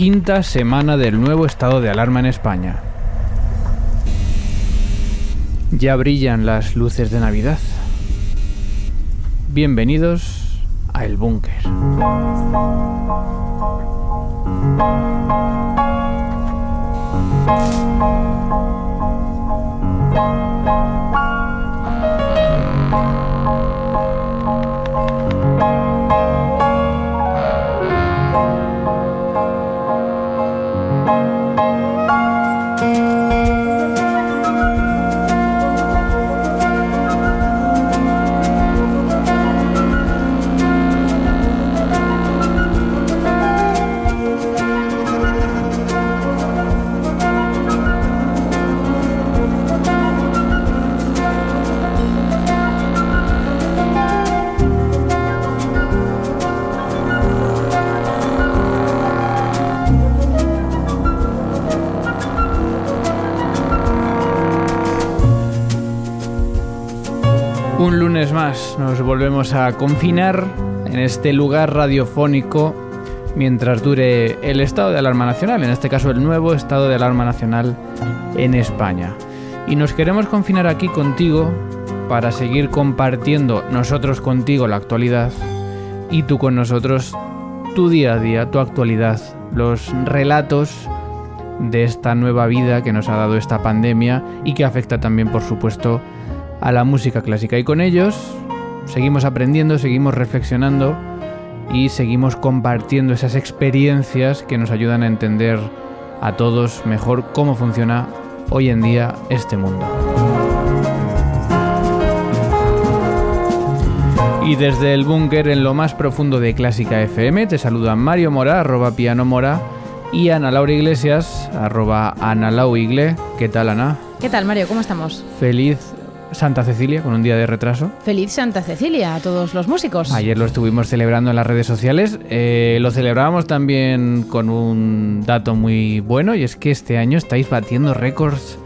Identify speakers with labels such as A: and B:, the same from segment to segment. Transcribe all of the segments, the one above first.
A: quinta semana del nuevo estado de alarma en España. Ya brillan las luces de Navidad. Bienvenidos a El Búnker. Nos volvemos a confinar en este lugar radiofónico mientras dure el estado de alarma nacional, en este caso el nuevo estado de alarma nacional en España. Y nos queremos confinar aquí contigo para seguir compartiendo nosotros contigo la actualidad y tú con nosotros tu día a día, tu actualidad, los relatos de esta nueva vida que nos ha dado esta pandemia y que afecta también, por supuesto, a la música clásica. Y con ellos seguimos aprendiendo, seguimos reflexionando y seguimos compartiendo esas experiencias que nos ayudan a entender a todos mejor cómo funciona hoy en día este mundo. Y desde el búnker en lo más profundo de Clásica FM te saludan Mario Mora, arroba piano mora, y Ana Laura Iglesias, arroba Ana Lau Igle. ¿Qué tal, Ana?
B: ¿Qué tal, Mario? ¿Cómo estamos?
A: Feliz Santa Cecilia, con un día de retraso.
B: Feliz Santa Cecilia a todos los músicos.
A: Ayer lo estuvimos celebrando en las redes sociales. Eh, lo celebrábamos también con un dato muy bueno y es que este año estáis batiendo récords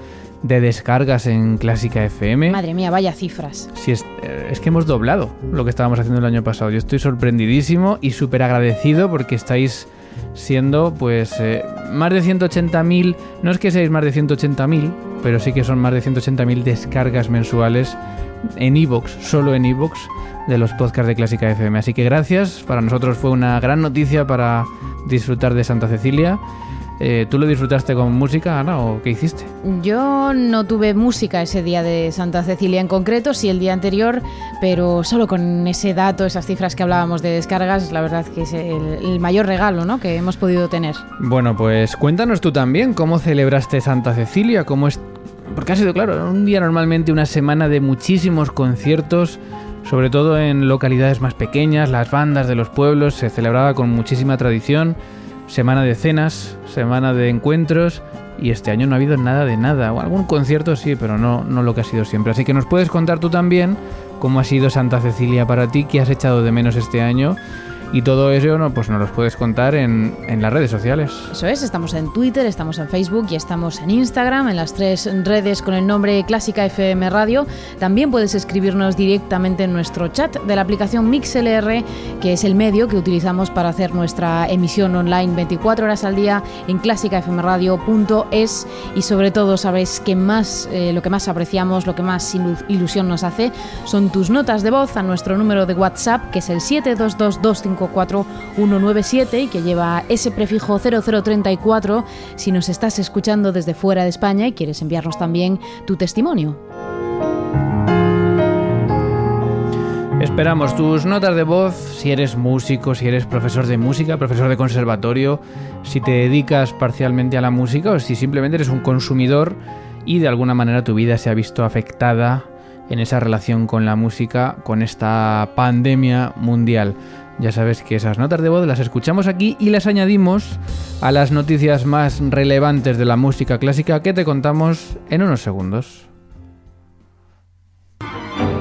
A: de descargas en Clásica FM.
B: Madre mía, vaya cifras.
A: Sí, es, eh, es que hemos doblado lo que estábamos haciendo el año pasado. Yo estoy sorprendidísimo y súper agradecido porque estáis siendo pues eh, más de 180.000, no es que seáis más de 180.000, pero sí que son más de 180.000 descargas mensuales en iVoox, solo en iVoox, de los podcasts de Clásica FM. Así que gracias, para nosotros fue una gran noticia para disfrutar de Santa Cecilia. Eh, ¿Tú lo disfrutaste con música, Ana, o qué hiciste?
B: Yo no tuve música ese día de Santa Cecilia en concreto, sí el día anterior, pero solo con ese dato, esas cifras que hablábamos de descargas, la verdad que es el, el mayor regalo ¿no? que hemos podido tener.
A: Bueno, pues cuéntanos tú también cómo celebraste Santa Cecilia, cómo es... Porque ha sido, claro, un día normalmente una semana de muchísimos conciertos, sobre todo en localidades más pequeñas, las bandas de los pueblos, se celebraba con muchísima tradición, semana de cenas, semana de encuentros, y este año no ha habido nada de nada. O algún concierto sí, pero no, no lo que ha sido siempre. Así que nos puedes contar tú también cómo ha sido Santa Cecilia para ti, qué has echado de menos este año. Y todo eso no, pues nos los puedes contar en, en, las redes sociales.
B: Eso es, estamos en Twitter, estamos en Facebook y estamos en Instagram, en las tres redes con el nombre Clásica FM Radio. También puedes escribirnos directamente en nuestro chat de la aplicación MixLR, que es el medio que utilizamos para hacer nuestra emisión online 24 horas al día en clásicafmradio.es y sobre todo sabéis que más, eh, lo que más apreciamos, lo que más ilusión nos hace son tus notas de voz a nuestro número de WhatsApp, que es el 72225 4197 y que lleva ese prefijo 0034 si nos estás escuchando desde fuera de España y quieres enviarnos también tu testimonio.
A: Esperamos tus notas de voz si eres músico, si eres profesor de música, profesor de conservatorio, si te dedicas parcialmente a la música o si simplemente eres un consumidor y de alguna manera tu vida se ha visto afectada en esa relación con la música, con esta pandemia mundial. Ya sabes que esas notas de voz las escuchamos aquí y las añadimos a las noticias más relevantes de la música clásica que te contamos en unos segundos.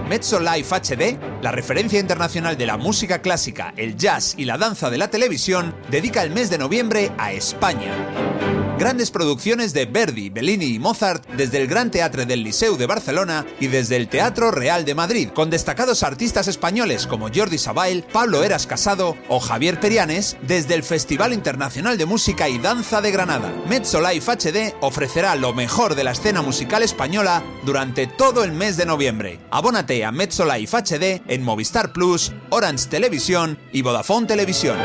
C: Mezzo Live HD, la referencia internacional de la música clásica, el jazz y la danza de la televisión, dedica el mes de noviembre a España. Grandes producciones de Verdi, Bellini y Mozart desde el Gran Teatre del Liceu de Barcelona y desde el Teatro Real de Madrid, con destacados artistas españoles como Jordi Sabail, Pablo Eras Casado o Javier Perianes, desde el Festival Internacional de Música y Danza de Granada. Mezzo Life HD ofrecerá lo mejor de la escena musical española durante todo el mes de noviembre. Abónate a Mezzo Life HD en Movistar Plus, Orange Televisión y Vodafone Televisión.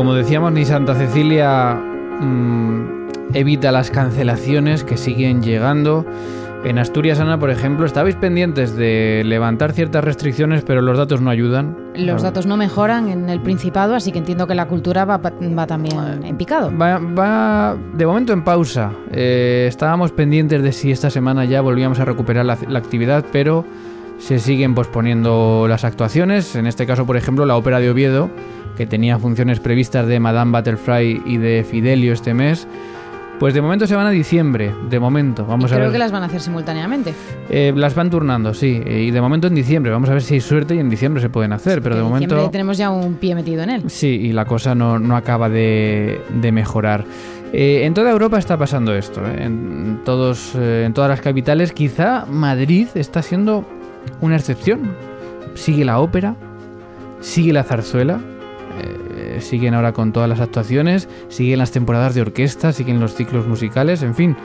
A: Como decíamos, ni Santa Cecilia mmm, evita las cancelaciones que siguen llegando. En Asturias, Ana, por ejemplo, estabais pendientes de levantar ciertas restricciones, pero los datos no ayudan.
B: Los datos no mejoran en el Principado, así que entiendo que la cultura va, va también en picado.
A: Va, va, de momento en pausa. Eh, estábamos pendientes de si esta semana ya volvíamos a recuperar la, la actividad, pero se siguen posponiendo las actuaciones. En este caso, por ejemplo, la ópera de Oviedo, que tenía funciones previstas de Madame Butterfly y de Fidelio este mes. Pues de momento se van a diciembre, de momento. Vamos
B: y creo
A: a ver.
B: que las van a hacer simultáneamente.
A: Eh, las van turnando, sí. eh, Y de momento en diciembre. Vamos a ver si hay suerte y en diciembre se pueden hacer. pero de
B: en
A: momento.
B: tenemos ya un pie metido en él.
A: Sí, y la cosa no, no acaba de, de mejorar. Eh, en toda Europa está pasando esto. eh, En, todos, en todas las capitales. Quizá Madrid está siendo una excepción. Sigue la ópera, sigue la zarzuela. Eh, siguen ahora con todas las actuaciones, siguen las temporadas de orquesta, siguen los ciclos musicales, en fin,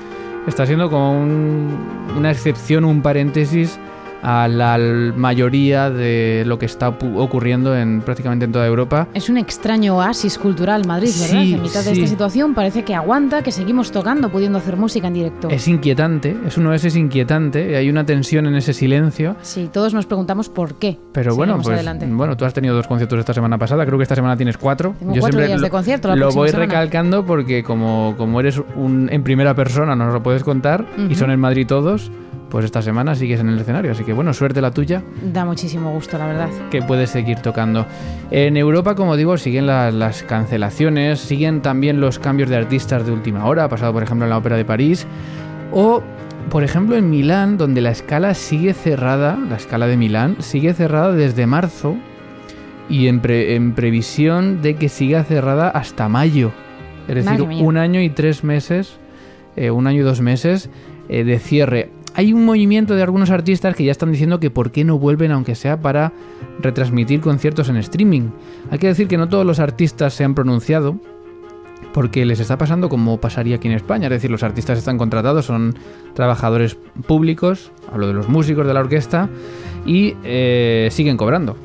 A: está siendo como un- una excepción, un paréntesis a la mayoría de lo que está ocurriendo en prácticamente en toda Europa.
B: Es un extraño oasis cultural Madrid, ¿verdad?
A: Sí,
B: en mitad de
A: sí.
B: esta situación parece que aguanta, que seguimos tocando, pudiendo hacer música en directo.
A: Es inquietante, es un OS inquietante, hay una tensión en ese silencio.
B: Sí, todos nos preguntamos por qué.
A: Pero bueno, pues
B: adelante.
A: bueno, tú has tenido dos conciertos esta semana pasada, creo que esta semana tienes cuatro.
B: Tengo cuatro días de concierto la
A: lo voy
B: semana.
A: recalcando porque como, como eres un, en primera persona, nos lo puedes contar, y
B: Ujú.
A: son en Madrid todos, pues esta semana sigues en el escenario. Así que bueno, suerte la tuya,
B: Da muchísimo gusto, la verdad.
A: que puedes seguir tocando. En Europa, como digo, siguen la- las cancelaciones, siguen también los cambios de artistas de última hora, ha pasado por ejemplo en la Ópera de París, o por ejemplo en Milán, donde la escala sigue cerrada, la escala de Milán sigue cerrada desde marzo y en, pre- en previsión de que siga cerrada hasta mayo. Es decir, un año y tres meses, eh, un año y dos meses eh, de cierre. Hay un movimiento de algunos artistas que ya están diciendo que por qué no vuelven, aunque sea para retransmitir conciertos en streaming. Hay que decir que no todos los artistas se han pronunciado, porque les está pasando como pasaría aquí en España. Es decir, los artistas están contratados, son trabajadores públicos, hablo de los músicos de la orquesta, y eh, siguen cobrando.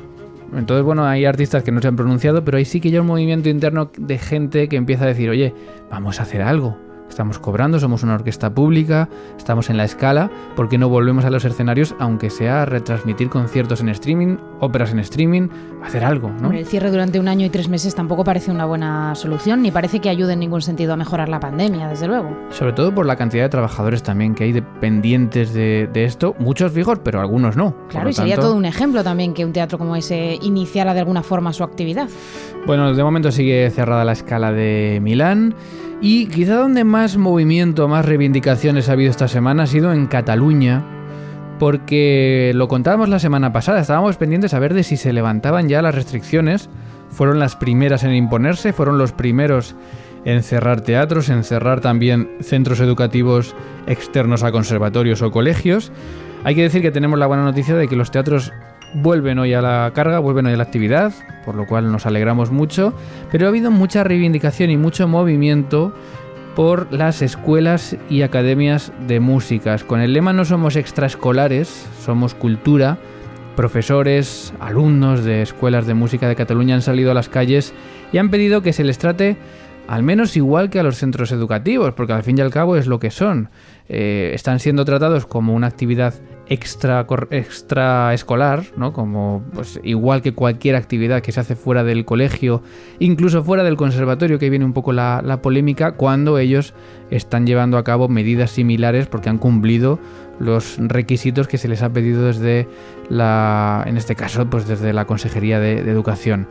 A: Entonces, bueno, hay artistas que no se han pronunciado, pero ahí sí que ya un movimiento interno de gente que empieza a decir, oye, vamos a hacer algo. Estamos cobrando, somos una orquesta pública, estamos en la escala, ¿por qué no volvemos a los escenarios, aunque sea retransmitir conciertos en streaming, óperas en streaming, hacer algo, ¿no?
B: El cierre durante un año y tres meses tampoco parece una buena solución, ni parece que ayude en ningún sentido a mejorar la pandemia, desde luego.
A: Sobre todo por la cantidad de trabajadores también que hay dependientes de, de esto, muchos fijos, pero algunos no.
B: Claro, y sería
A: tanto-
B: todo un ejemplo también que un teatro como ese iniciara de alguna forma su actividad.
A: Bueno, de momento sigue cerrada la escala de Milán. Y quizá donde más movimiento, más reivindicaciones ha habido esta semana ha sido en Cataluña. Porque lo contábamos la semana pasada, estábamos pendientes a ver de si se levantaban ya las restricciones. Fueron las primeras en imponerse, fueron los primeros en cerrar teatros, en cerrar también centros educativos externos a conservatorios o colegios. Hay que decir que tenemos la buena noticia de que los teatros vuelven hoy a la carga, vuelven hoy a la actividad, por lo cual nos alegramos mucho, pero ha habido mucha reivindicación y mucho movimiento por las escuelas y academias de músicas. Con el lema no somos extraescolares, somos cultura. Profesores, alumnos de escuelas de música de Cataluña han salido a las calles y han pedido que se les trate al menos igual que a los centros educativos, porque al fin y al cabo es lo que son. Eh, están siendo tratados como una actividad extra, extraescolar, ¿no? Como pues, igual que cualquier actividad que se hace fuera del colegio, incluso fuera del conservatorio, que viene un poco la, la polémica, cuando ellos están llevando a cabo medidas similares porque han cumplido los requisitos que se les ha pedido desde la, en este caso, pues desde la Consejería de, de Educación.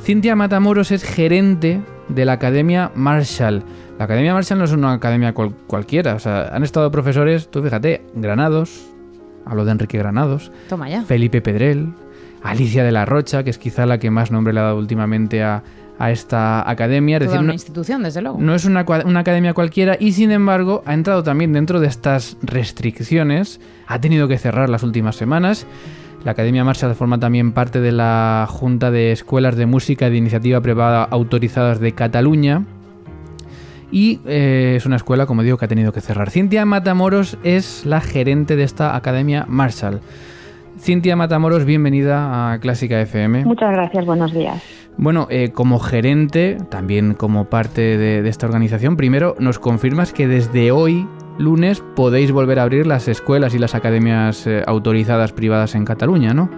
A: Cintia Matamoros es gerente de la Academia Marshall. La Academia Marshall no es una academia cualquiera, o sea, han estado profesores, tú fíjate, Granados, hablo de Enrique Granados,
B: Toma ya.
A: Felipe Pedrel, Alicia de la Rocha, que es quizá la que más nombre le ha dado últimamente a, esta academia.
B: Es decir, una institución, desde luego.
A: No es una, una, academia cualquiera y sin embargo ha entrado también dentro de estas restricciones. Ha tenido que cerrar las últimas semanas. La Academia Marshall forma también parte de la Junta de Escuelas de Música de Iniciativa Privada Autorizadas de Cataluña. Y eh, es una escuela, como digo, que ha tenido que cerrar. Cintia Matamoros es la gerente de esta Academia Marshall. Cintia Matamoros, bienvenida a Clásica FM.
D: Muchas gracias, buenos días.
A: Bueno, eh, como gerente, también como parte de, esta organización, primero nos confirmas que desde hoy, lunes, podéis volver a abrir las escuelas y las academias eh, autorizadas privadas en Cataluña, ¿no?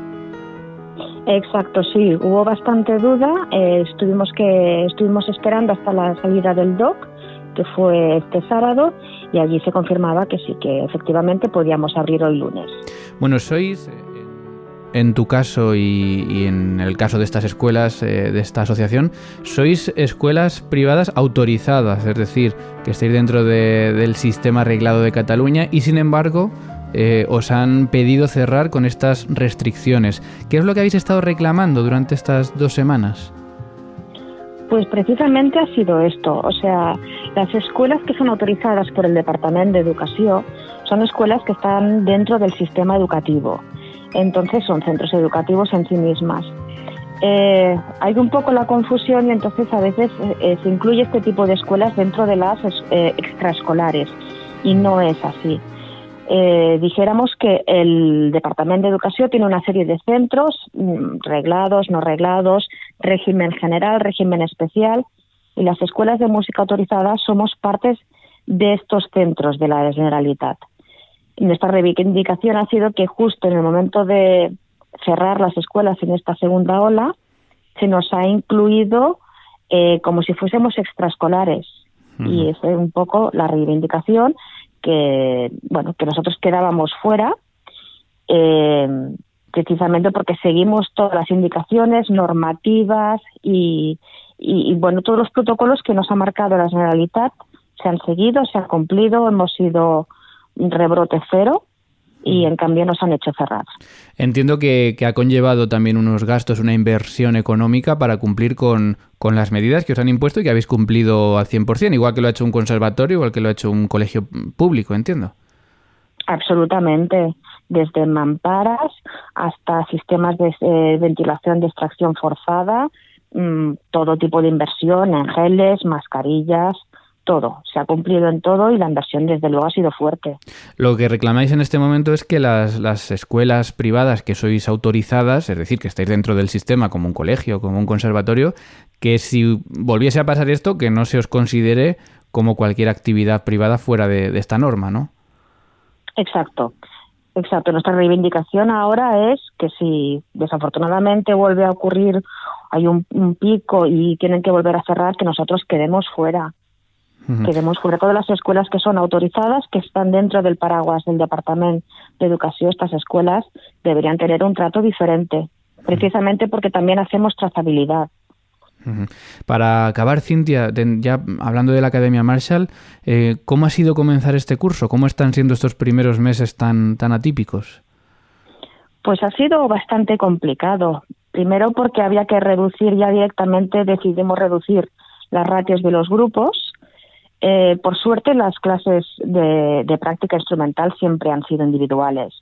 D: Exacto, sí. Hubo bastante duda. Eh, estuvimos que estuvimos esperando hasta la salida del DOC, que fue este sábado, y allí se confirmaba que sí, que efectivamente podíamos abrir hoy lunes.
A: Bueno, sois en tu caso y, en el caso de estas escuelas, eh, de esta asociación, sois escuelas privadas autorizadas, es decir, que estáis dentro del sistema arreglado de Cataluña y sin embargo eh, os han pedido cerrar con estas restricciones. ¿Qué es lo que habéis estado reclamando durante estas dos semanas?
D: Pues precisamente ha sido esto, o sea, las escuelas que son autorizadas por el Departamento de Educación son escuelas que están dentro del sistema educativo entonces son centros educativos en sí mismas. Eh, hay un poco la confusión y entonces a veces eh, se incluye este tipo de escuelas dentro de las eh, extraescolares y no es así. dijéramos que el Departamento de Educación tiene una serie de centros mm, reglados, no reglados, régimen general, régimen especial y las escuelas de música autorizadas somos partes de estos centros de la Generalitat. Nuestra reivindicación ha sido que justo en el momento de cerrar las escuelas en esta segunda ola, se nos ha incluido eh, como si fuésemos extraescolares. Y esa es un poco la reivindicación que, bueno, que nosotros quedábamos fuera, eh, precisamente porque seguimos todas las indicaciones normativas y, y, bueno, todos los protocolos que nos ha marcado la Generalitat se han seguido, se han cumplido, hemos sido rebrote cero y en cambio nos han hecho cerrar.
A: Entiendo que, ha conllevado también unos gastos, una inversión económica para cumplir con, con, las medidas que os han impuesto y que habéis cumplido al 100%, igual que lo ha hecho un conservatorio, igual que lo ha hecho un colegio público, entiendo.
D: Absolutamente, desde mamparas hasta sistemas de eh, ventilación de extracción forzada, mm, todo tipo de inversión en geles, mascarillas, todo, se ha cumplido en todo y la inversión desde luego ha sido fuerte.
A: Lo que reclamáis en este momento es que las, las escuelas privadas que sois autorizadas, es decir, que estáis dentro del sistema como un colegio, como un conservatorio, que si volviese a pasar esto, que no se os considere como cualquier actividad privada fuera de, esta norma, ¿no?
D: Exacto. Exacto. Nuestra reivindicación ahora es que si desafortunadamente vuelve a ocurrir, hay un pico y tienen que volver a cerrar, que nosotros quedemos fuera Queremos fuera todas las escuelas que son autorizadas, que están dentro del paraguas del Departamento de Educación, estas escuelas deberían tener un trato diferente, precisamente porque también hacemos trazabilidad.
A: Para acabar, Cintia, ya hablando de la Academia Marshall, eh, ¿cómo ha sido comenzar este curso? ¿Cómo están siendo estos primeros meses tan, tan atípicos?
D: Pues ha sido bastante complicado. Primero porque había que reducir ya directamente, decidimos reducir las ratios de los grupos eh, por suerte, las clases de, práctica instrumental siempre han sido individuales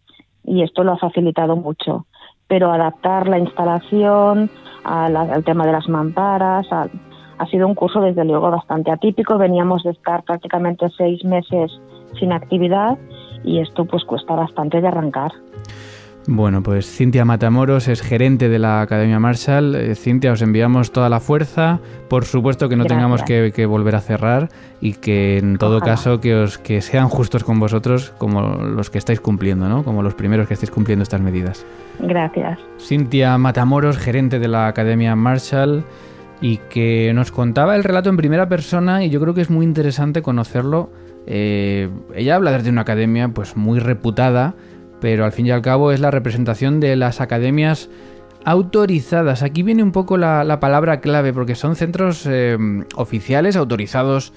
D: y esto lo ha facilitado mucho. Pero adaptar la instalación al tema de las mamparas ha sido un curso, desde luego, bastante atípico. Veníamos de estar prácticamente seis meses sin actividad y esto pues cuesta bastante de arrancar.
A: Bueno, pues Cintia Matamoros es gerente de la Academia Marshall. Eh, Cintia, os enviamos toda la fuerza. Por supuesto que no tengamos que, volver a cerrar y que en todo caso que, os, que sean justos con vosotros como los que estáis cumpliendo, ¿no? Como los primeros que estáis cumpliendo estas medidas.
D: Gracias.
A: Cintia Matamoros, gerente de la Academia Marshall y que nos contaba el relato en primera persona y yo creo que es muy interesante conocerlo. Eh, ella habla desde una academia pues muy reputada pero al fin y al cabo es la representación de las academias autorizadas. Aquí viene un poco la, la palabra clave, porque son centros eh, oficiales autorizados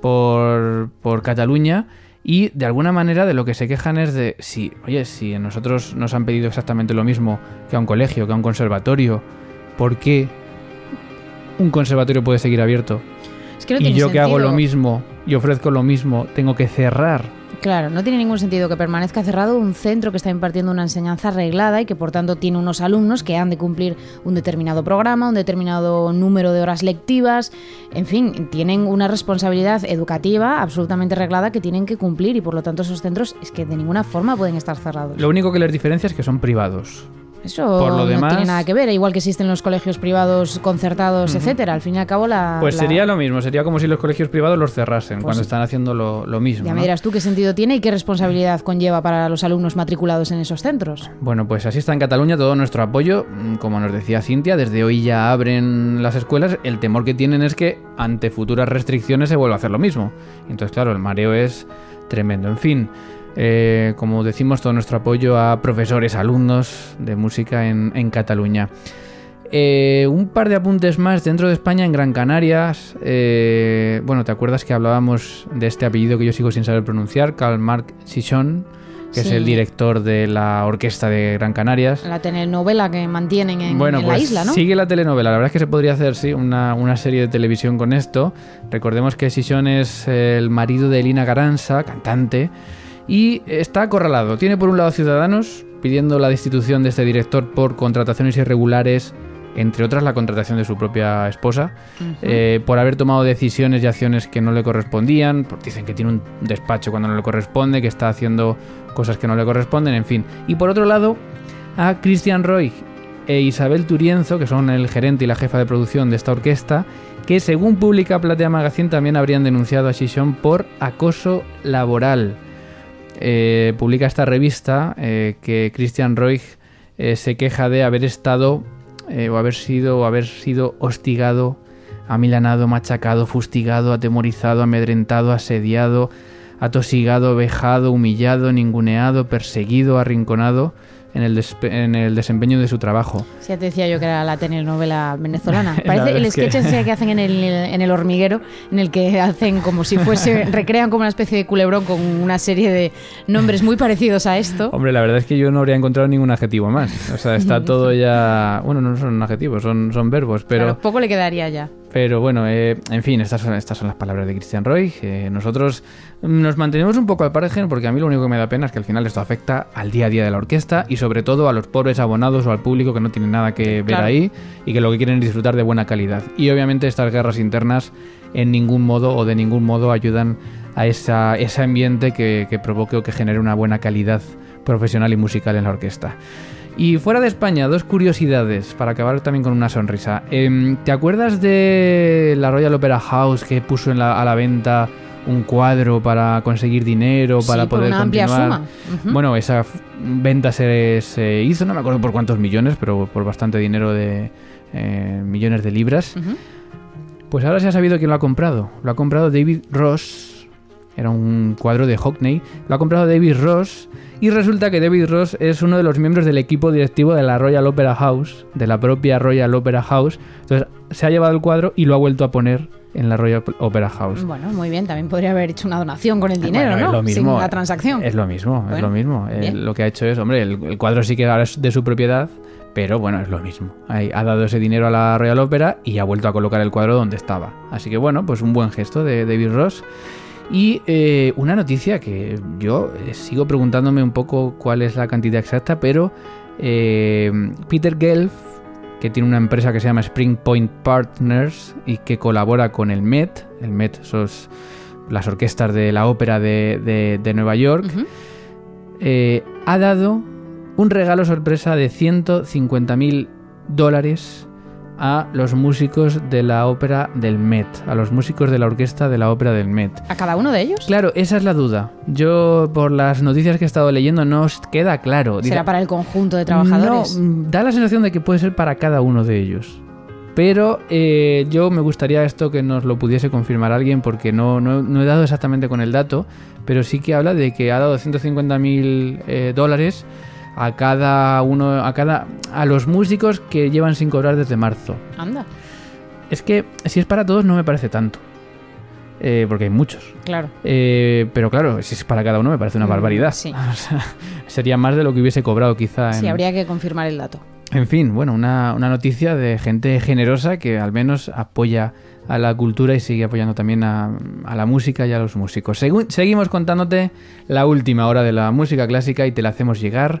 A: por, por Cataluña y de alguna manera de lo que se quejan es de si, oye, si a nosotros nos han pedido exactamente lo mismo que a un colegio, que a un conservatorio, ¿por qué un conservatorio puede seguir abierto?
B: Es que no
A: y yo que hago lo mismo y ofrezco lo mismo, tengo que cerrar.
B: Claro, no tiene ningún sentido que permanezca cerrado un centro que está impartiendo una enseñanza reglada y que por tanto tiene unos alumnos que han de cumplir un determinado programa, un determinado número de horas lectivas, en fin, tienen una responsabilidad educativa absolutamente reglada que tienen que cumplir y por lo tanto esos centros es que de ninguna forma pueden estar cerrados.
A: Lo único que les diferencia es que son privados.
B: Eso
A: por lo
B: no
A: demás-
B: tiene nada que ver, igual que existen los colegios privados concertados, etcétera. Al fin y al cabo la
A: Pues
B: la-
A: sería lo mismo, sería como si los colegios privados los cerrasen
B: Pues
A: cuando
B: sí.
A: están haciendo lo, lo mismo.
B: Ya me
A: ¿no?
B: dirás tú qué sentido tiene y qué responsabilidad conlleva para los alumnos matriculados en esos centros.
A: Bueno, pues así está en Cataluña todo nuestro apoyo. Mm, Como nos decía Cintia, desde hoy ya abren las escuelas. El temor que tienen es que ante futuras restricciones se vuelva a hacer lo mismo. Entonces, claro, el mareo es tremendo. En fin, eh, como decimos, todo nuestro apoyo a profesores, alumnos de música en, en Cataluña. Eh, un par de apuntes más dentro de España, en Gran Canarias. eh, bueno, ¿te acuerdas que hablábamos de este apellido que yo sigo sin saber pronunciar? Karl Marc que es el director de la Orquesta de Gran Canarias.
B: La telenovela que mantienen en,
A: Bueno,
B: en
A: pues
B: la isla, ¿no?
A: sigue la telenovela. La verdad es que se podría hacer, sí, una, una serie de televisión con esto. Recordemos que Chichon es el marido de Elina Garanza, cantante, y está acorralado. Tiene por un lado Ciudadanos pidiendo la destitución de este director por contrataciones irregulares, entre otras la contratación de su propia esposa, eh, por haber tomado decisiones y acciones que no le correspondían. Dicen que tiene un despacho cuando no le corresponde, que está haciendo cosas que no le corresponden, en fin. Y por otro lado, a Christian Roy e Isabel Turienzo, que son el gerente y la jefa de producción de esta orquesta, que según publica Platea Magazine también habrían denunciado a Shishon por acoso laboral. Eh, publica esta revista eh, que Christian Roy eh, se queja de haber estado eh, o haber sido o haber sido hostigado, amilanado, machacado, fustigado, atemorizado, amedrentado, asediado, atosigado, vejado, humillado, ninguneado, perseguido, arrinconado en el, en el desempeño de su trabajo.
B: Sí, ya te decía yo que era la telenovela venezolana.
A: La
B: Parece el
A: que-
B: sketch ese que hacen en el, en el hormiguero, en el que hacen como si fuese, recrean como una especie de culebrón con una serie de nombres muy parecidos a esto.
A: Hombre, la verdad es que yo no habría encontrado ningún adjetivo más. O sea, está todo ya... Bueno, no son adjetivos, son, son verbos, pero...
B: Claro, poco le quedaría ya.
A: Pero bueno, eh, en fin, estas son, estas son las palabras de Christian Roy. Eh, nosotros nos mantenemos un poco al margen porque a mí lo único que me da pena es que al final esto afecta al día a día de la orquesta y sobre todo a los pobres abonados o al público que no tiene nada que ver ahí y que lo que quieren es disfrutar de buena calidad. Y obviamente estas guerras internas en ningún modo o de ningún modo ayudan a esa, ese ambiente que, que provoque o que genere una buena calidad profesional y musical en la orquesta. Y fuera de España, dos curiosidades para acabar también con una sonrisa. Em, ¿Te acuerdas de la Royal Opera House que puso en la- a la venta un cuadro para conseguir dinero, para
B: Sí, por
A: poder
B: una amplia
A: continuar?
B: suma. Ujú.
A: Bueno, esa venta se, se hizo, no me acuerdo por cuántos millones, pero por bastante dinero de eh, millones de libras. Pues ahora se ha sabido quién lo ha comprado. Lo ha comprado David Ross. Era un cuadro de Hockney. Lo ha comprado David Ross. Y resulta que David Ross es uno de los miembros del equipo directivo de la Royal Opera House, de la propia Royal Opera House. Entonces se ha llevado el cuadro y lo ha vuelto a poner en la Royal Opera House.
B: Bueno, muy bien, también podría haber hecho una donación con el dinero,
A: Bueno,
B: ¿no?
A: es lo mismo.
B: Sin la transacción.
A: Es lo mismo, es lo mismo. Eh,
B: bien.
A: lo que ha hecho es, hombre, el, el cuadro sí que ahora es de su propiedad, pero bueno, es lo mismo. Ha dado ese dinero a la Royal Opera y ha vuelto a colocar el cuadro donde estaba. Así que bueno, pues un buen gesto de David Ross. Y eh, una noticia que yo eh, sigo preguntándome un poco cuál es la cantidad exacta, pero eh, Peter Gelf, que tiene una empresa que se llama Spring Point Partners y que colabora con el Met, el Met son las orquestas de la ópera de, de- de Nueva York, eh, ha dado un regalo sorpresa de 150 mil dólares a los músicos de la ópera del Met, a los músicos de la orquesta de la ópera del Met.
B: ¿A cada uno de ellos?
A: Claro, esa es la duda. Yo, por las noticias que he estado leyendo, no os queda claro.
B: ¿Será para el conjunto de trabajadores?
A: no, mm, da la sensación de que puede ser para cada uno de ellos. Pero eh, yo me gustaría esto que nos lo pudiese confirmar alguien porque no, no- no he dado exactamente con el dato, pero sí que habla de que ha dado 150 mil eh, dólares a cada uno, a cada, a los músicos que llevan sin cobrar desde marzo.
B: Anda.
A: Es que si es para todos no me parece tanto. Eh, porque hay muchos.
B: Claro.
A: Eh, pero claro, si es para cada uno me parece una
B: Mm,
A: barbaridad.
B: sí.
A: O sea, sería más de lo que hubiese cobrado quizá.
B: Sí,
A: en-
B: habría que confirmar el dato.
A: En fin, bueno, una, una noticia de gente generosa que al menos apoya a la cultura y sigue apoyando también a, a la música y a los músicos. Segu- seguimos contándote la última hora de la música clásica y te la hacemos llegar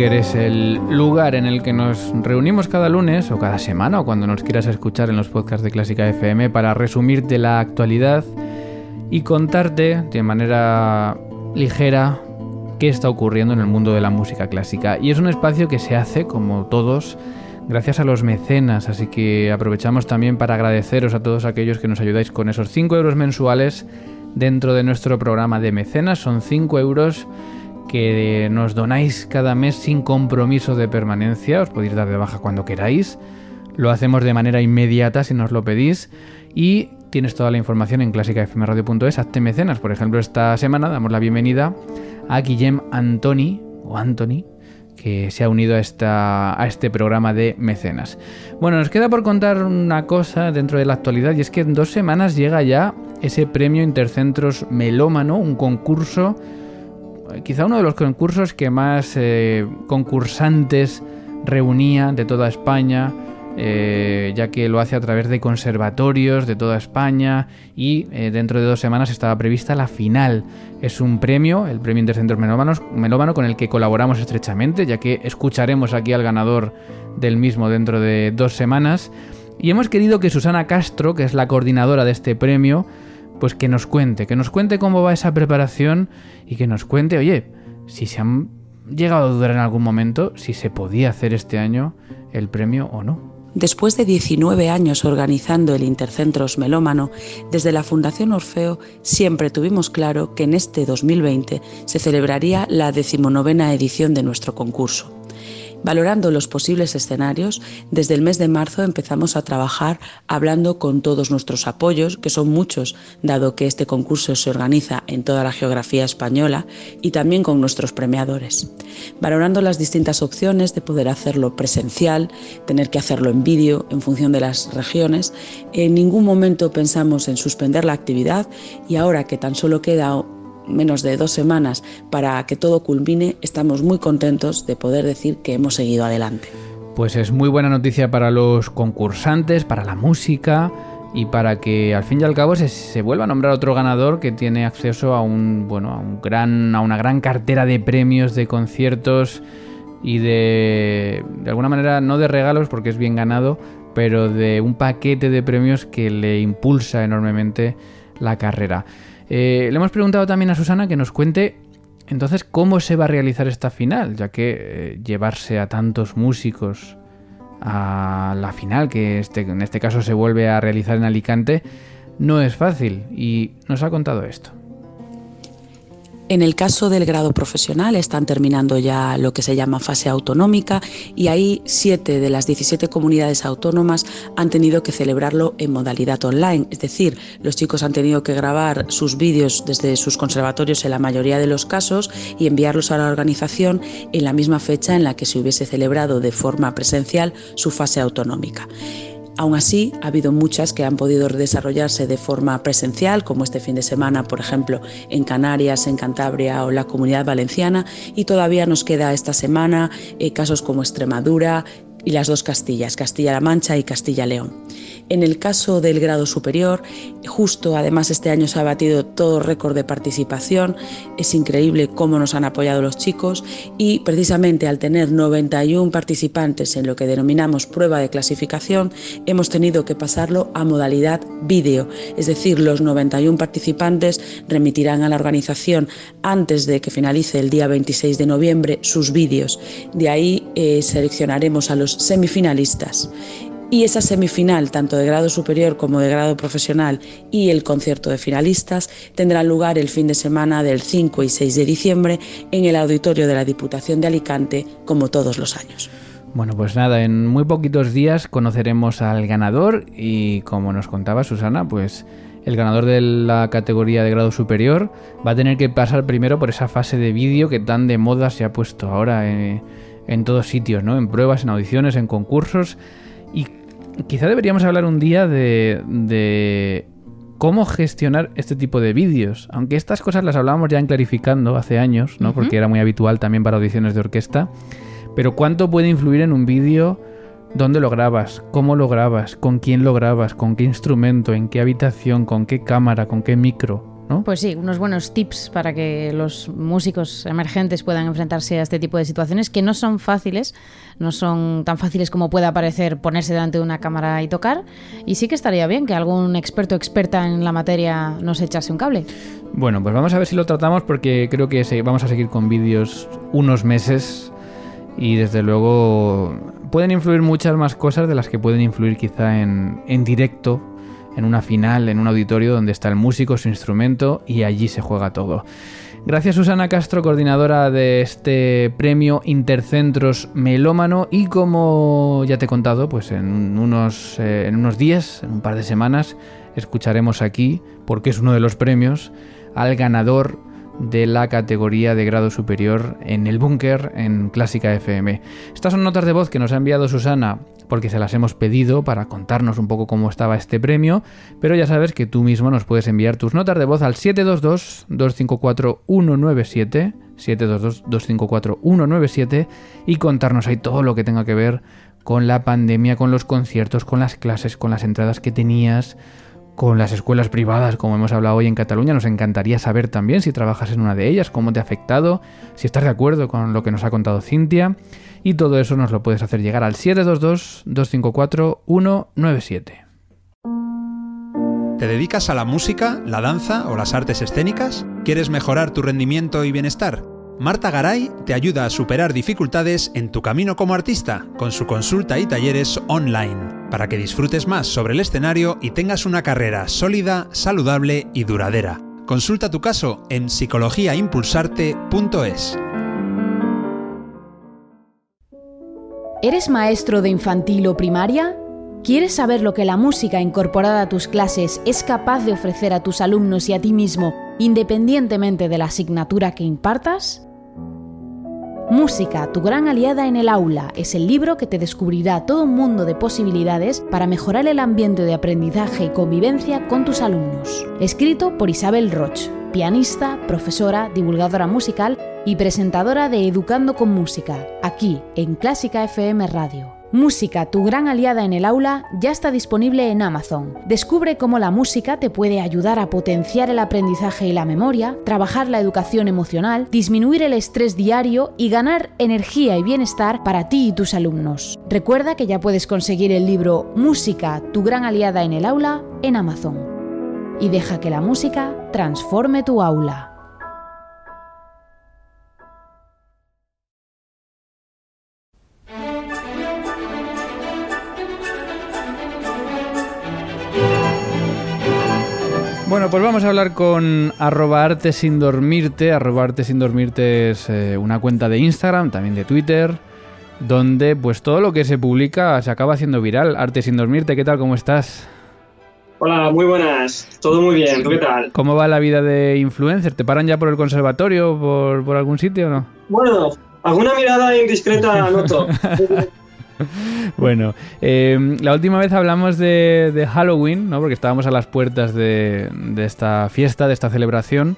A: El búnker es el lugar en el que nos reunimos cada lunes o cada semana o cuando nos quieras escuchar en los podcasts de Clásica FM para resumirte la actualidad y contarte de manera ligera qué está ocurriendo en el mundo de la música clásica. Y es un espacio que se hace, como todos, gracias a los mecenas, así que aprovechamos también para agradeceros a todos aquellos que nos ayudáis con esos 5 euros mensuales dentro de nuestro programa de mecenas. Son 5 euros que nos donáis cada mes sin compromiso de permanencia. Os podéis dar de baja cuando queráis. Lo hacemos de manera inmediata si nos lo pedís. Y tienes toda la información en clásicafmradio.es. Hazte mecenas. Por ejemplo, esta semana damos la bienvenida a Guillem Antoni, o Anthony, que se ha unido a, esta, a este programa de mecenas. Bueno, nos queda por contar una cosa dentro de la actualidad y es que en dos semanas llega ya ese premio Intercentros Melómano, un concurso quizá uno de los concursos que más eh, concursantes reunía de toda España, eh, ya que lo hace a través de conservatorios de toda España y eh, dentro de dos semanas estaba prevista la final. Es un premio, el Premio Intercentros Melómanos, Melómano, con el que colaboramos estrechamente, ya que escucharemos aquí al ganador del mismo dentro de dos semanas. Y hemos querido que Susana Castro, que es la coordinadora de este premio, pues que nos cuente, que nos cuente cómo va esa preparación y que nos cuente, oye, si se han llegado a dudar en algún momento si se podía hacer este año el premio o no.
E: Después de 19 años organizando el Intercentros Melómano, desde la Fundación Orfeo siempre tuvimos claro que en este 2020 se celebraría la decimonovena edición de nuestro concurso. Valorando los posibles escenarios, desde el mes de marzo empezamos a trabajar hablando con todos nuestros apoyos, que son muchos, dado que este concurso se organiza en toda la geografía española, y también con nuestros premiadores. Valorando las distintas opciones de poder hacerlo presencial, tener que hacerlo en vídeo en función de las regiones, en ningún momento pensamos en suspender la actividad y ahora que tan solo queda menos de dos semanas para que todo culmine, estamos muy contentos de poder decir que hemos seguido adelante.
A: Pues es muy buena noticia para los concursantes, para la música y para que al fin y al cabo se, se vuelva a nombrar otro ganador que tiene acceso a un bueno a un gran a una gran cartera de premios, de conciertos y de de alguna manera no de regalos porque es bien ganado, pero de un paquete de premios que le impulsa enormemente la carrera. Eh, le hemos preguntado también a Susana que nos cuente entonces cómo se va a realizar esta final, ya que eh, llevarse a tantos músicos a la final, que este, en este caso se vuelve a realizar en Alicante, no es fácil y nos ha contado esto.
E: En el caso del grado profesional están terminando ya lo que se llama fase autonómica y ahí siete de las 17 comunidades autónomas han tenido que celebrarlo en modalidad online. Es decir, los chicos han tenido que grabar sus vídeos desde sus conservatorios en la mayoría de los casos y enviarlos a la organización en la misma fecha en la que se hubiese celebrado de forma presencial su fase autonómica. Aún así, ha habido muchas que han podido desarrollarse de forma presencial, como este fin de semana, por ejemplo, en Canarias, en Cantabria o la Comunidad Valenciana, y todavía nos queda esta semana eh, casos como Extremadura, y las dos Castillas, Castilla-La Mancha y Castilla-León. En el caso del grado superior, justo además este año se ha batido todo récord de participación, es increíble cómo nos han apoyado los chicos y precisamente al tener 91 participantes en lo que denominamos prueba de clasificación, hemos tenido que pasarlo a modalidad vídeo, es decir, los 91 participantes remitirán a la organización antes de que finalice el día 26 de noviembre sus vídeos. De ahí eh, seleccionaremos a los semifinalistas y esa semifinal, tanto de grado superior como de grado profesional y el concierto de finalistas, tendrá lugar el fin de semana del 5 y 6 de diciembre en el auditorio de la Diputación de Alicante, como todos los años.
A: Bueno, pues nada, en muy poquitos días conoceremos al ganador y como nos contaba Susana, pues el ganador de la categoría de grado superior va a tener que pasar primero por esa fase de vídeo que tan de moda se ha puesto ahora en, en todos sitios, ¿no? En pruebas, en audiciones, en concursos y quizá deberíamos hablar un día de, cómo gestionar este tipo de vídeos. Aunque estas cosas las hablábamos ya en Clarificando hace años, ¿no? Porque era muy habitual también para audiciones de orquesta. Pero ¿cuánto puede influir en un vídeo? ¿Dónde lo grabas? ¿Cómo lo grabas? ¿Con quién lo grabas? ¿Con qué instrumento? ¿En qué habitación? ¿Con qué cámara? ¿Con qué micro?
B: Pues sí, unos buenos tips para que los músicos emergentes puedan enfrentarse a este tipo de situaciones que no son fáciles, no son tan fáciles como pueda parecer ponerse delante de una cámara y tocar. Y sí que estaría bien que algún experto o experta en la materia nos echase un cable.
A: Bueno, pues vamos a ver si lo tratamos porque creo que vamos a seguir con vídeos unos meses y desde luego pueden influir muchas más cosas de las que pueden influir quizá en, en directo en una final, en un auditorio donde está el músico, su instrumento y allí se juega todo. Gracias Susana Castro, coordinadora de este premio Intercentros Melómano y como ya te he contado, pues en unos, eh, en unos días, en un par de semanas, escucharemos aquí, porque es uno de los premios, al ganador de la categoría de grado superior en el búnker en Clásica FM. Estas son notas de voz que nos ha enviado Susana porque se las hemos pedido para contarnos un poco cómo estaba este premio, pero ya sabes que tú mismo nos puedes enviar tus notas de voz al 722-254-197, 722-254-197 y contarnos ahí todo lo que tenga que ver con la pandemia, con los conciertos, con las clases, con las entradas que tenías, con las escuelas privadas, como hemos hablado hoy en Cataluña. Nos encantaría saber también si trabajas en una de ellas, cómo te ha afectado, si estás de acuerdo con lo que nos ha contado Cintia. Y todo eso nos lo puedes hacer llegar al 722-254-197.
C: ¿Te dedicas a la música, la danza o las artes escénicas? ¿Quieres mejorar tu rendimiento y bienestar? Marta Garay te ayuda a superar dificultades en tu camino como artista con su consulta y talleres online, para que disfrutes más sobre el escenario y tengas una carrera sólida, saludable y duradera. Consulta tu caso en psicologiaimpulsarte.es.
B: ¿Eres maestro de infantil o primaria? ¿Quieres saber lo que la música incorporada a tus clases es capaz de ofrecer a tus alumnos y a ti mismo, independientemente de la asignatura que impartas? Música, tu gran aliada en el aula, es el libro que te descubrirá todo un mundo de posibilidades para mejorar el ambiente de aprendizaje y convivencia con tus alumnos. Escrito por Isabel Roch, pianista, profesora, divulgadora musical y presentadora de Educando con Música, aquí en Clásica FM Radio. Música, tu gran aliada en el aula, ya está disponible en Amazon. Descubre cómo la música te puede ayudar a potenciar el aprendizaje y la memoria, trabajar la educación emocional, disminuir el estrés diario y ganar energía y bienestar para ti y tus alumnos. Recuerda que ya puedes conseguir el libro Música, tu gran aliada en el aula en Amazon. Y deja que la música transforme tu aula.
A: Bueno, pues vamos a hablar con arroba arte sin dormirte. Arroba arte sin dormirte es eh, una cuenta de Instagram, también de Twitter, donde pues todo lo que se publica se acaba haciendo viral. Arte sin dormirte, ¿qué tal? ¿Cómo estás?
F: Hola, muy buenas. Todo muy bien. ¿Tú qué tal?
A: ¿Cómo va la vida de influencer? ¿Te paran ya por el conservatorio, por, por algún sitio o no?
F: Bueno, alguna mirada indiscreta noto.
A: bueno, eh, la última vez hablamos de, Halloween, ¿no? Porque estábamos a las puertas de, esta fiesta, de esta celebración.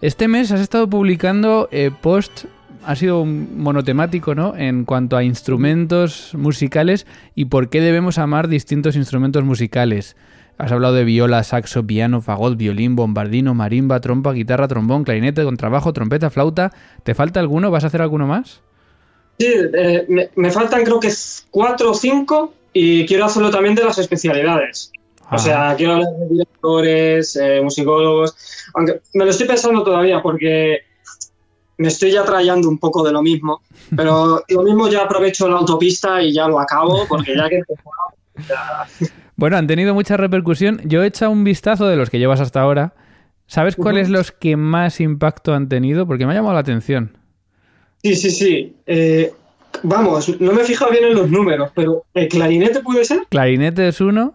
A: Este mes has estado publicando eh, posts ha sido monotemático, ¿no? En cuanto a instrumentos musicales y por qué debemos amar distintos instrumentos musicales. Has hablado de viola, saxo, piano, fagot, violín, bombardino, marimba, trompa, guitarra, trombón, clarinete, contrabajo, trompeta, flauta. ¿Te falta alguno? ¿Vas a hacer alguno más?
F: Sí, eh, me, faltan creo que cuatro o cinco y quiero hacerlo también de las especialidades. O sea, ah. quiero hablar de directores, eh, musicólogos, aunque me lo estoy pensando todavía porque me estoy ya trayendo un poco de lo mismo, pero lo mismo ya aprovecho la autopista y ya lo acabo porque ya que...
A: Bueno, han tenido mucha repercusión. Yo he echado un vistazo de los que llevas hasta ahora. ¿Sabes cuáles los que más impacto han tenido? Porque me ha llamado la atención.
F: Sí, sí, sí. Eh, vamos, no me he fijado bien en los números, pero ¿el clarinete puede ser?
A: Clarinete es uno.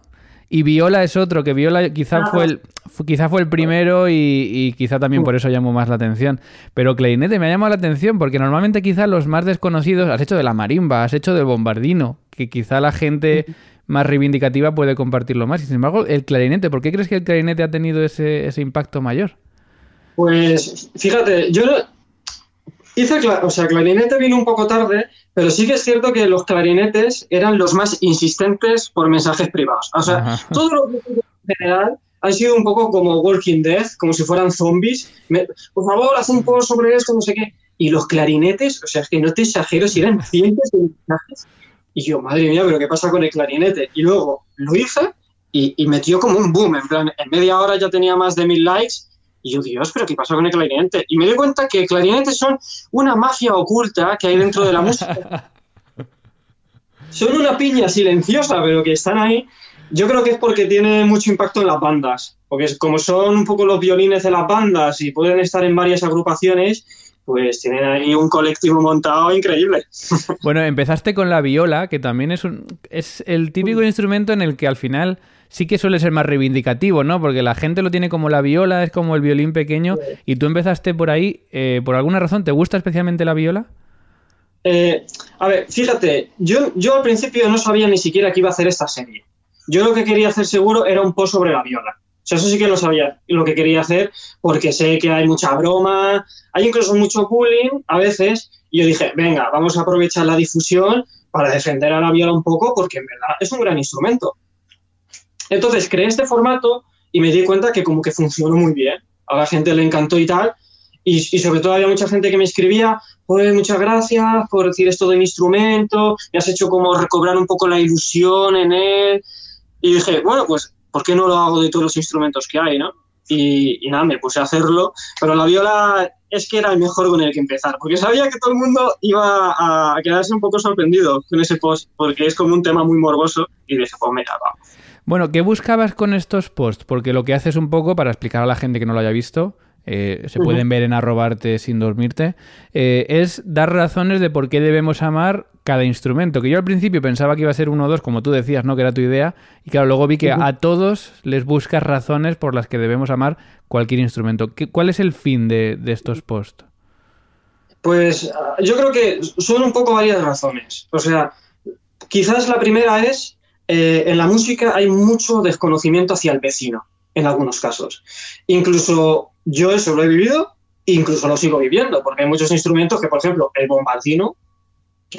A: Y viola es otro, que viola quizá fue el quizá fue el primero y, quizá también por eso llamó más la atención. Pero clarinete me ha llamado la atención porque normalmente quizá los más desconocidos has hecho de la marimba, has hecho del bombardino, que quizá la gente más reivindicativa puede compartirlo más. Y sin embargo, el clarinete, ¿por qué crees que el clarinete ha tenido ese, impacto mayor?
F: Pues fíjate, yo hice, o sea, clarinete vino un poco tarde, pero sí que es cierto que los clarinetes eran los más insistentes por mensajes privados. O sea, todos los en general han sido un poco como Walking Dead, como si fueran zombies. por favor, haz un poco sobre esto, no sé qué. Y los clarinetes, o sea, es que no te exagero si eran cientos de mensajes y yo, madre mía, pero ¿qué pasa con el clarinete? Y luego lo hice y, metió como un boom. En plan, en media hora ya tenía más de mil likes. Y yo, Dios, pero ¿qué pasa con el clarinete? Y me di cuenta que clarinetes son una mafia oculta que hay dentro de la música. son una piña silenciosa, pero que están ahí. Yo creo que es porque tiene mucho impacto en las bandas. Porque como son un poco los violines de las bandas y pueden estar en varias agrupaciones, pues tienen ahí un colectivo montado increíble.
A: Bueno, empezaste con la viola, que también es, un, es el típico instrumento en el que al final sí que suele ser más reivindicativo, ¿no? Porque la gente lo tiene como la viola, es como el violín pequeño, y tú empezaste por ahí, eh, ¿por alguna razón te gusta especialmente la viola?
F: Eh, a ver, fíjate, yo, yo al principio no sabía ni siquiera que iba a hacer esta serie. Yo lo que quería hacer seguro era un post sobre la viola eso sí que lo sabía lo que quería hacer, porque sé que hay mucha broma, hay incluso mucho bullying a veces, y yo dije, venga, vamos a aprovechar la difusión para defender a la viola un poco, porque en verdad es un gran instrumento. Entonces creé este formato y me di cuenta que como que funcionó muy bien. A la gente le encantó y tal. Y, y, sobre todo había mucha gente que me escribía, pues muchas gracias por decir esto de mi instrumento, me has hecho como recobrar un poco la ilusión en él. Y dije, bueno, pues ¿por qué no lo hago de todos los instrumentos que hay, no? Y, nada, me puse a hacerlo, pero la viola es que era el mejor con el que empezar, porque sabía que todo el mundo iba a quedarse un poco sorprendido con ese post, porque es como un tema muy morboso, y dije, pues mira, vamos.
A: Bueno, ¿qué buscabas con estos posts? Porque lo que haces un poco, para explicar a la gente que no lo haya visto, eh, se pueden ver en arrobarte sin dormirte, eh, es dar razones de por qué debemos amar cada instrumento. Que yo al principio pensaba que iba a ser uno o dos, como tú decías, ¿no? Que era tu idea. Y claro, luego vi que a todos les buscas razones por las que debemos amar cualquier instrumento. ¿Qué, ¿Cuál es el fin de, estos posts?
F: Pues yo creo que son un poco varias razones. O sea, quizás la primera es, eh, en la música hay mucho desconocimiento hacia el vecino, en algunos casos. Incluso yo eso lo he vivido, incluso lo sigo viviendo, porque hay muchos instrumentos que, por ejemplo, el bombardino,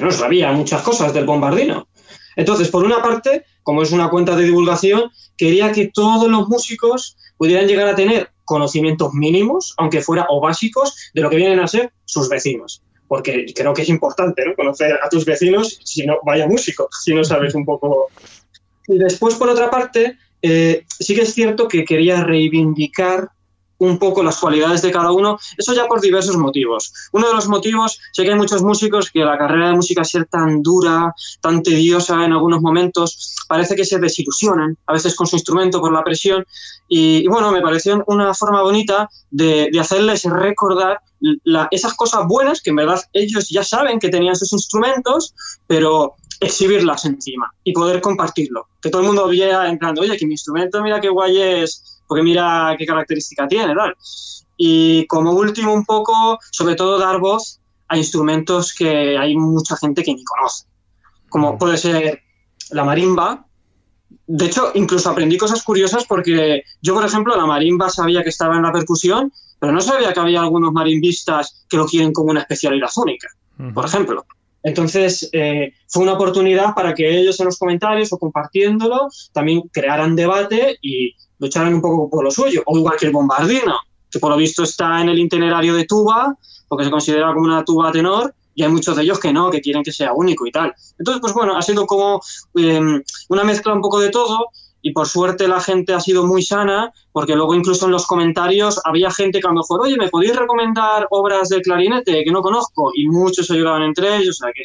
F: no sabía muchas cosas del bombardino. Entonces, por una parte, como es una cuenta de divulgación, quería que todos los músicos pudieran llegar a tener conocimientos mínimos, aunque fuera o básicos, de lo que vienen a ser sus vecinos. Porque creo que es importante ¿no? conocer a tus vecinos, si no, vaya músico, si no sabes un poco. Y después, por otra parte, eh, sí que es cierto que quería reivindicar un poco las cualidades de cada uno, eso ya por diversos motivos. Uno de los motivos, sé que hay muchos músicos que la carrera de música ser tan dura, tan tediosa en algunos momentos, parece que se desilusionan a veces con su instrumento por la presión y, bueno, me pareció una forma bonita de, hacerles recordar esas cosas buenas que en verdad ellos ya saben que tenían sus instrumentos, pero exhibirlas encima y poder compartirlo. Que todo el mundo vea en plan, oye, que mi instrumento, mira qué guay es porque mira qué característica tiene, tal. Y como último, un poco, sobre todo, dar voz a instrumentos que hay mucha gente que ni conoce. Como puede ser la marimba, de hecho, incluso aprendí cosas curiosas porque yo, por ejemplo, la marimba sabía que estaba en la percusión, pero no sabía que había algunos marimbistas que lo quieren como una especialidad única, por ejemplo. Entonces, eh, fue una oportunidad para que ellos en los comentarios o compartiéndolo también crearan debate y lucharan un poco por lo suyo. O igual que el bombardino, que por lo visto está en el itinerario de tuba, porque se considera como una tuba tenor, y hay muchos de ellos que no, que quieren que sea único y tal. Entonces, pues bueno, ha sido como em, una mezcla un poco de todo y por suerte la gente ha sido muy sana porque luego incluso en los comentarios había gente que a lo mejor, oye, ¿me podéis recomendar obras de clarinete que no conozco? Y muchos ayudaban entre ellos, o sea que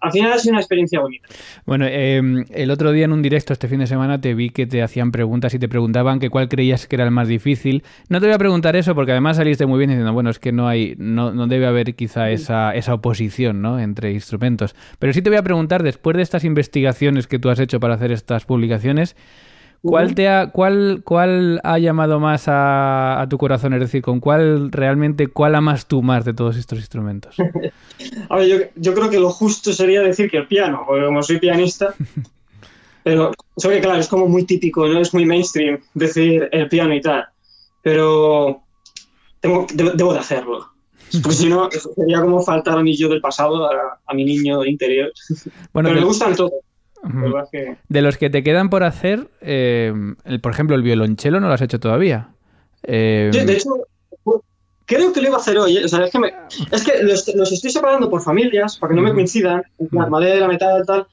F: al final ha sido una experiencia bonita.
A: Bueno, em, el otro día en un directo este fin de semana te vi que te hacían preguntas y te preguntaban que cuál creías que era el más difícil. No te voy a preguntar eso porque además saliste muy bien diciendo, bueno, es que no hay, no, no debe haber quizá esa, esa oposición ¿no? entre instrumentos. Pero sí te voy a preguntar, después de estas investigaciones que tú has hecho para hacer estas publicaciones, ¿Cuál, te ha, cuál, ¿Cuál ha llamado más a, tu corazón? Es decir, ¿con cuál realmente, cuál amas tú más de todos estos instrumentos?
F: a ver, yo, creo que lo justo sería decir que el piano, porque como soy pianista, pero sé que claro, es como muy típico, no es muy mainstream decir el piano y tal, pero tengo, debo, de hacerlo. Porque si no, sería como faltar a mi yo del pasado, a, mi niño interior. Bueno, pero me gustan todos.
A: De los que te quedan por hacer, eh, el, por ejemplo, el violonchelo no lo has hecho todavía.
F: Eh, de hecho, creo que lo iba a hacer hoy. ¿eh? es que, los, estoy separando por familias para que no me coincidan, madera, metal, tal.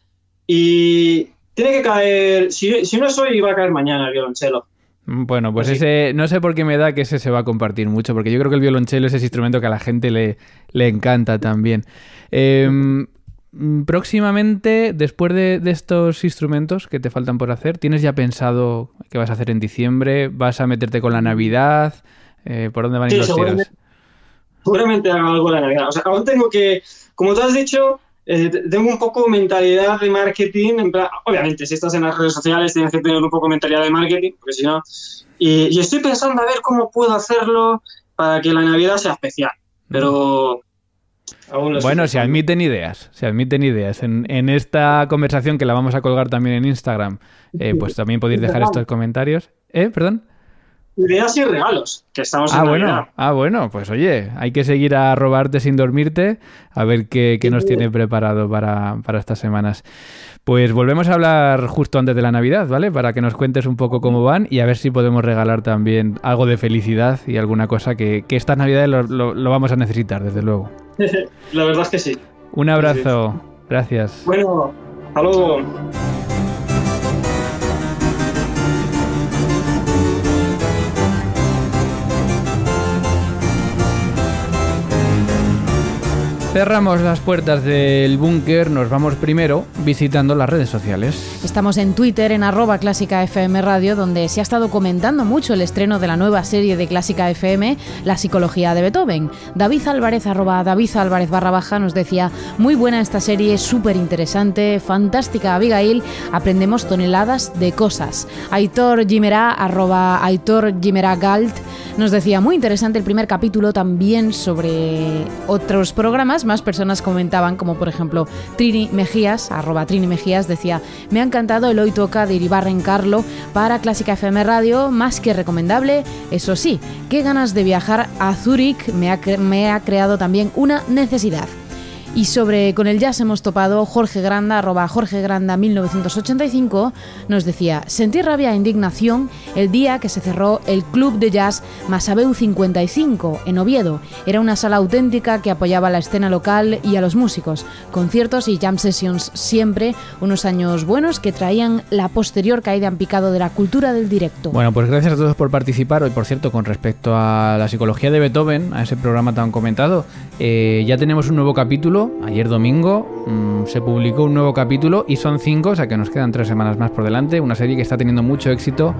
F: Y tiene que caer. Si, si no es hoy, va a caer mañana el violonchelo.
A: Bueno, pues ese, no sé por qué me da que ese se va a compartir mucho, porque yo creo que el violonchelo es ese instrumento que a la gente le, le encanta también. Eh, Mm, próximamente, después de, estos instrumentos que te faltan por hacer, ¿tienes ya pensado qué vas a hacer en diciembre? ¿Vas a meterte con la Navidad? Eh, ¿Por dónde van a ir los
F: seguramente, Seguramente hago algo de la Navidad. O sea, aún tengo que, como tú has dicho, eh, tengo un poco mentalidad de marketing. obviamente, si estás en las redes sociales, tienes que tener un poco mentalidad de marketing, porque si no. Y, y estoy pensando a ver cómo puedo hacerlo para que la Navidad sea especial. Pero
A: bueno, se admiten ideas, se admiten ideas. En, en, esta conversación que la vamos a colgar también en Instagram, eh, pues también podéis dejar estos comentarios. ¿Eh? ¿Perdón?
F: Ideas y regalos, que estamos
A: ah, bueno, Ah, bueno, pues oye, hay que seguir a robarte sin dormirte, a ver qué, qué nos tiene preparado para, para estas semanas. Pues volvemos a hablar justo antes de la Navidad, ¿vale? Para que nos cuentes un poco cómo van y a ver si podemos regalar también algo de felicidad y alguna cosa que, que estas Navidades lo, lo, vamos a necesitar, desde luego.
F: la verdad es que sí.
A: Un abrazo. Gracias.
F: Bueno, hasta luego.
A: Cerramos las puertas del búnker, nos vamos primero visitando las redes sociales.
B: Estamos en Twitter, en arroba Clásica FM Radio, donde se ha estado comentando mucho el estreno de la nueva serie de Clásica FM, La Psicología de Beethoven. David Álvarez, arroba David Álvarez barra baja, nos decía, muy buena esta serie, súper interesante, fantástica Abigail, aprendemos toneladas de cosas. Aitor Gimera, arroba Aitor Gimera Galt, nos decía, muy interesante el primer capítulo también sobre otros programas más personas comentaban, como por ejemplo Trini Mejías, arroba Trini Mejías, decía, me ha encantado el hoy toca de Iribarren Carlo para Clásica FM Radio, más que recomendable, eso sí, qué ganas de viajar a Zúrich me ha, me ha creado también una necesidad. Y sobre con el jazz hemos topado Jorge Granda, arroba Jorge Granda 1985, nos decía, sentí rabia e indignación el día que se cerró el Club de Jazz Masabeu 55 en Oviedo. Era una sala auténtica que apoyaba la escena local y a los músicos. Conciertos y jam sessions siempre, unos años buenos que traían la posterior caída en picado de la cultura del directo.
A: Bueno, pues gracias a todos por participar. Hoy, por cierto, con respecto a la psicología de Beethoven, a ese programa tan comentado, eh, ya tenemos un nuevo capítulo ayer domingo, mm, se publicó un nuevo capítulo y son cinco, o sea que nos quedan tres semanas más por delante. Una serie que está teniendo mucho éxito,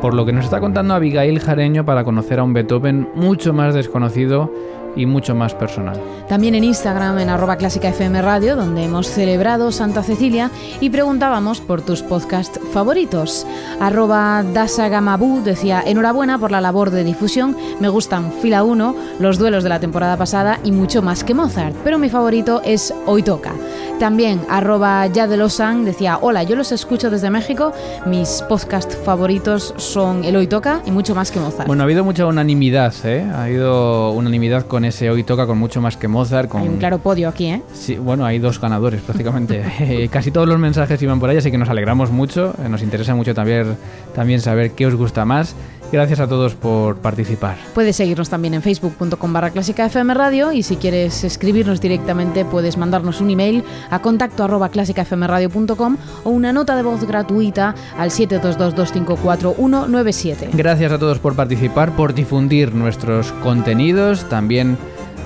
A: por lo que nos está contando Abigail Jareño para conocer a un Beethoven mucho más desconocido y mucho más personal.
B: También en Instagram, en arroba clásica FM Radio, donde hemos celebrado Santa Cecilia y preguntábamos por tus podcasts favoritos. Arroba Dasagamabu decía, enhorabuena por la labor de difusión, me gustan Fila 1, los duelos de la temporada pasada y mucho más que Mozart, pero mi favorito es Hoy Toca. También arroba ya de Losan decía, hola, yo los escucho desde México, mis podcasts favoritos son El Hoy Toca y mucho más que Mozart.
A: Bueno, ha habido mucha unanimidad, ¿eh? Ha habido unanimidad con ese Hoy Toca, con mucho más que Mozart. Con...
B: Hay un claro podio aquí, ¿eh?
A: Sí, bueno, hay dos ganadores prácticamente. Eh, casi todos los mensajes iban por ahí, así que nos alegramos mucho. Eh, nos interesa mucho también, también saber qué os gusta más. Gracias a todos por participar.
B: Puedes seguirnos también en facebook.com barra clásica FM Radio y si quieres escribirnos directamente puedes mandarnos un email a contacto arroba clásicafmradio.com o una nota de voz gratuita al 722-254-197.
A: Gracias a todos por participar, por difundir nuestros contenidos, también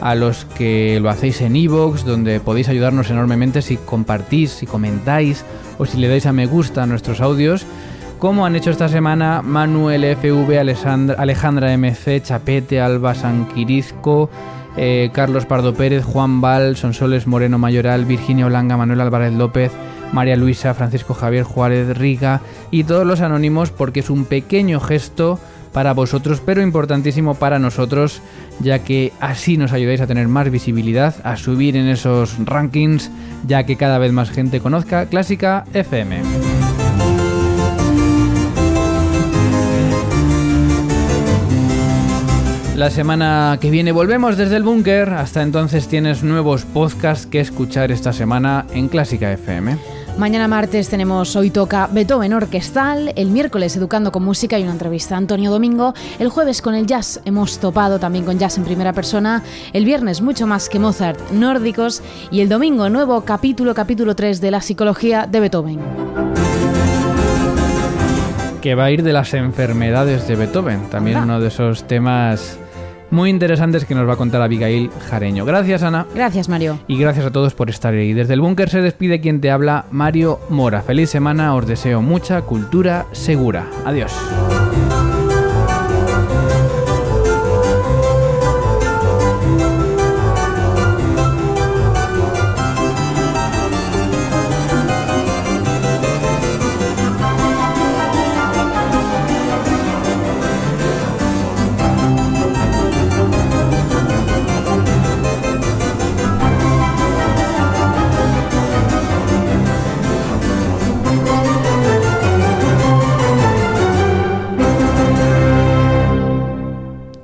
A: a los que lo hacéis en iVoox, donde podéis ayudarnos enormemente si compartís, si comentáis o si le dais a me gusta a nuestros audios como han hecho esta semana Manuel FV, Alejandra MC, Chapete, Alba Sanquirizco, eh, Carlos Pardo Pérez, Juan Val, Sonsoles Moreno Mayoral, Virginia Olanga, Manuel Álvarez López, María Luisa, Francisco Javier Juárez Riga y todos los anónimos porque es un pequeño gesto para vosotros, pero importantísimo para nosotros, ya que así nos ayudáis a tener más visibilidad, a subir en esos rankings, ya que cada vez más gente conozca Clásica FM. La semana que viene volvemos desde el búnker. Hasta entonces tienes nuevos podcasts que escuchar esta semana en Clásica FM.
B: Mañana martes tenemos Hoy Toca Beethoven Orquestal, el miércoles Educando con Música y una entrevista a Antonio Domingo, el jueves con el jazz hemos topado también con jazz en primera persona, el viernes mucho más que Mozart nórdicos y el domingo nuevo capítulo, capítulo 3 de la psicología de Beethoven
A: que va a ir de las enfermedades de Beethoven, también uno de esos temas muy interesantes que nos va a contar Abigail Jareño. Gracias, Ana.
B: Gracias, Mario.
A: Y gracias a todos por estar ahí. Desde el búnker se despide quien te habla, Mario Mora. Feliz semana, os deseo mucha cultura segura. Adiós.